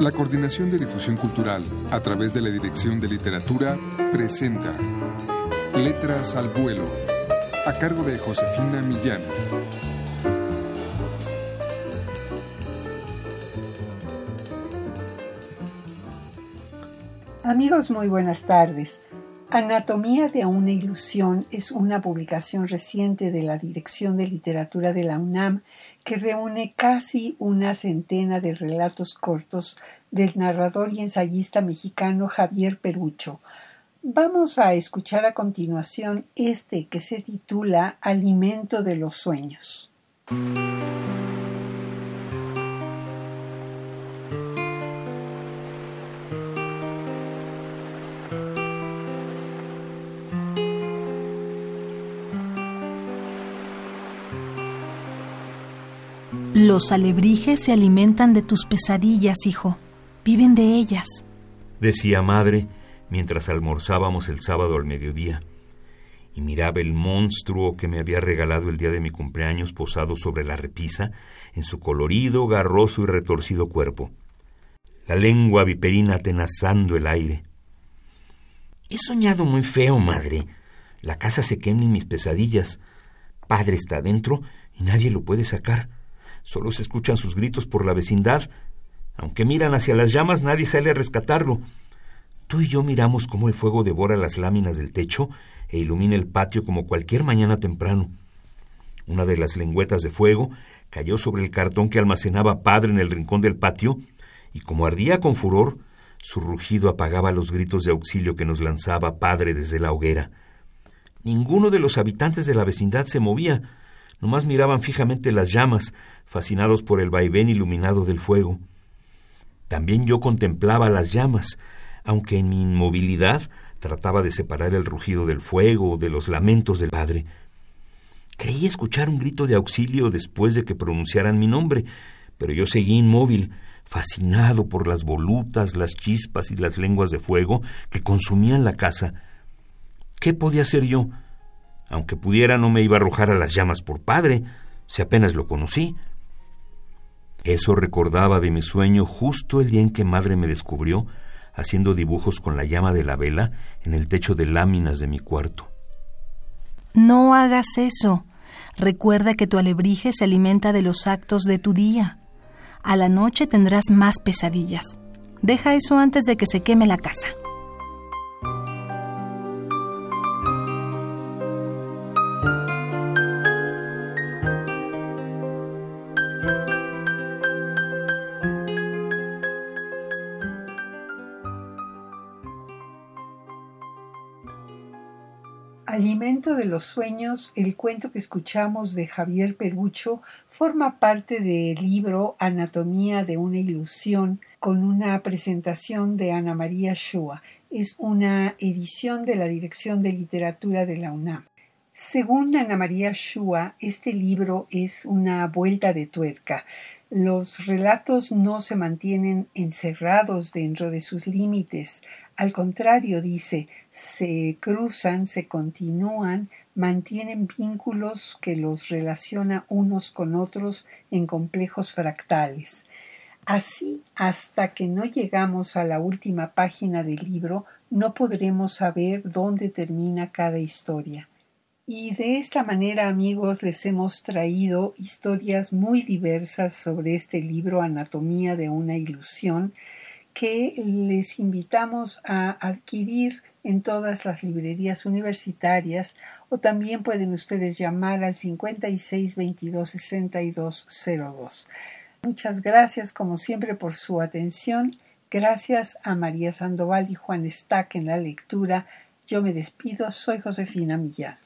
La Coordinación de Difusión Cultural, a través de la Dirección de Literatura, presenta Letras al Vuelo, a cargo de Josefina Millán. Amigos, muy buenas tardes. Anatomía de una ilusión es una publicación reciente de la Dirección de Literatura de la UNAM que reúne casi una centena de relatos cortos del narrador y ensayista mexicano Javier Perucho. Vamos a escuchar a continuación este que se titula Alimento de los Sueños. Los alebrijes se alimentan de tus pesadillas, hijo. Viven de ellas. Decía madre mientras almorzábamos el sábado al mediodía y miraba el monstruo que me había regalado el día de mi cumpleaños posado sobre la repisa en su colorido, garroso y retorcido cuerpo. La lengua viperina atenazando el aire. He soñado muy feo, madre. La casa se quema en mis pesadillas. Padre está dentro y nadie lo puede sacar. Solo se escuchan sus gritos por la vecindad. Aunque miran hacia las llamas, nadie sale a rescatarlo. Tú y yo miramos cómo el fuego devora las láminas del techo e ilumina el patio como cualquier mañana temprano. Una de las lengüetas de fuego cayó sobre el cartón que almacenaba padre en el rincón del patio, y como ardía con furor, su rugido apagaba los gritos de auxilio que nos lanzaba padre desde la hoguera. Ninguno de los habitantes de la vecindad se movía, nomás miraban fijamente las llamas, fascinados por el vaivén iluminado del fuego. También yo contemplaba las llamas, aunque en mi inmovilidad trataba de separar el rugido del fuego, de los lamentos del padre. Creí escuchar un grito de auxilio después de que pronunciaran mi nombre, pero yo seguí inmóvil, fascinado por las volutas, las chispas y las lenguas de fuego que consumían la casa. ¿Qué podía hacer yo? Aunque pudiera, no me iba a arrojar a las llamas por padre, si apenas lo conocí. Eso recordaba de mi sueño justo el día en que madre me descubrió haciendo dibujos con la llama de la vela en el techo de láminas de mi cuarto. No hagas eso. Recuerda que tu alebrije se alimenta de los actos de tu día. A la noche tendrás más pesadillas. Deja eso antes de que se queme la casa. Alimento de los sueños, el cuento que escuchamos de Javier Perucho, forma parte del libro Anatomía de una ilusión, con una presentación de Ana María Shua. Es una edición de la Dirección de Literatura de la UNAM. Según Ana María Shua, este libro es una vuelta de tuerca. Los relatos no se mantienen encerrados dentro de sus límites, al contrario, dice, se cruzan, se continúan, mantienen vínculos que los relaciona unos con otros en complejos fractales. Así, hasta que no llegamos a la última página del libro, no podremos saber dónde termina cada historia. Y de esta manera, amigos, les hemos traído historias muy diversas sobre este libro Anatomía de una ilusión, que les invitamos a adquirir en todas las librerías universitarias o también pueden ustedes llamar al 56 22 62 02. Muchas gracias como siempre por su atención. Gracias a María Sandoval y Juan Stack en la lectura. Yo me despido. Soy Josefina Millán.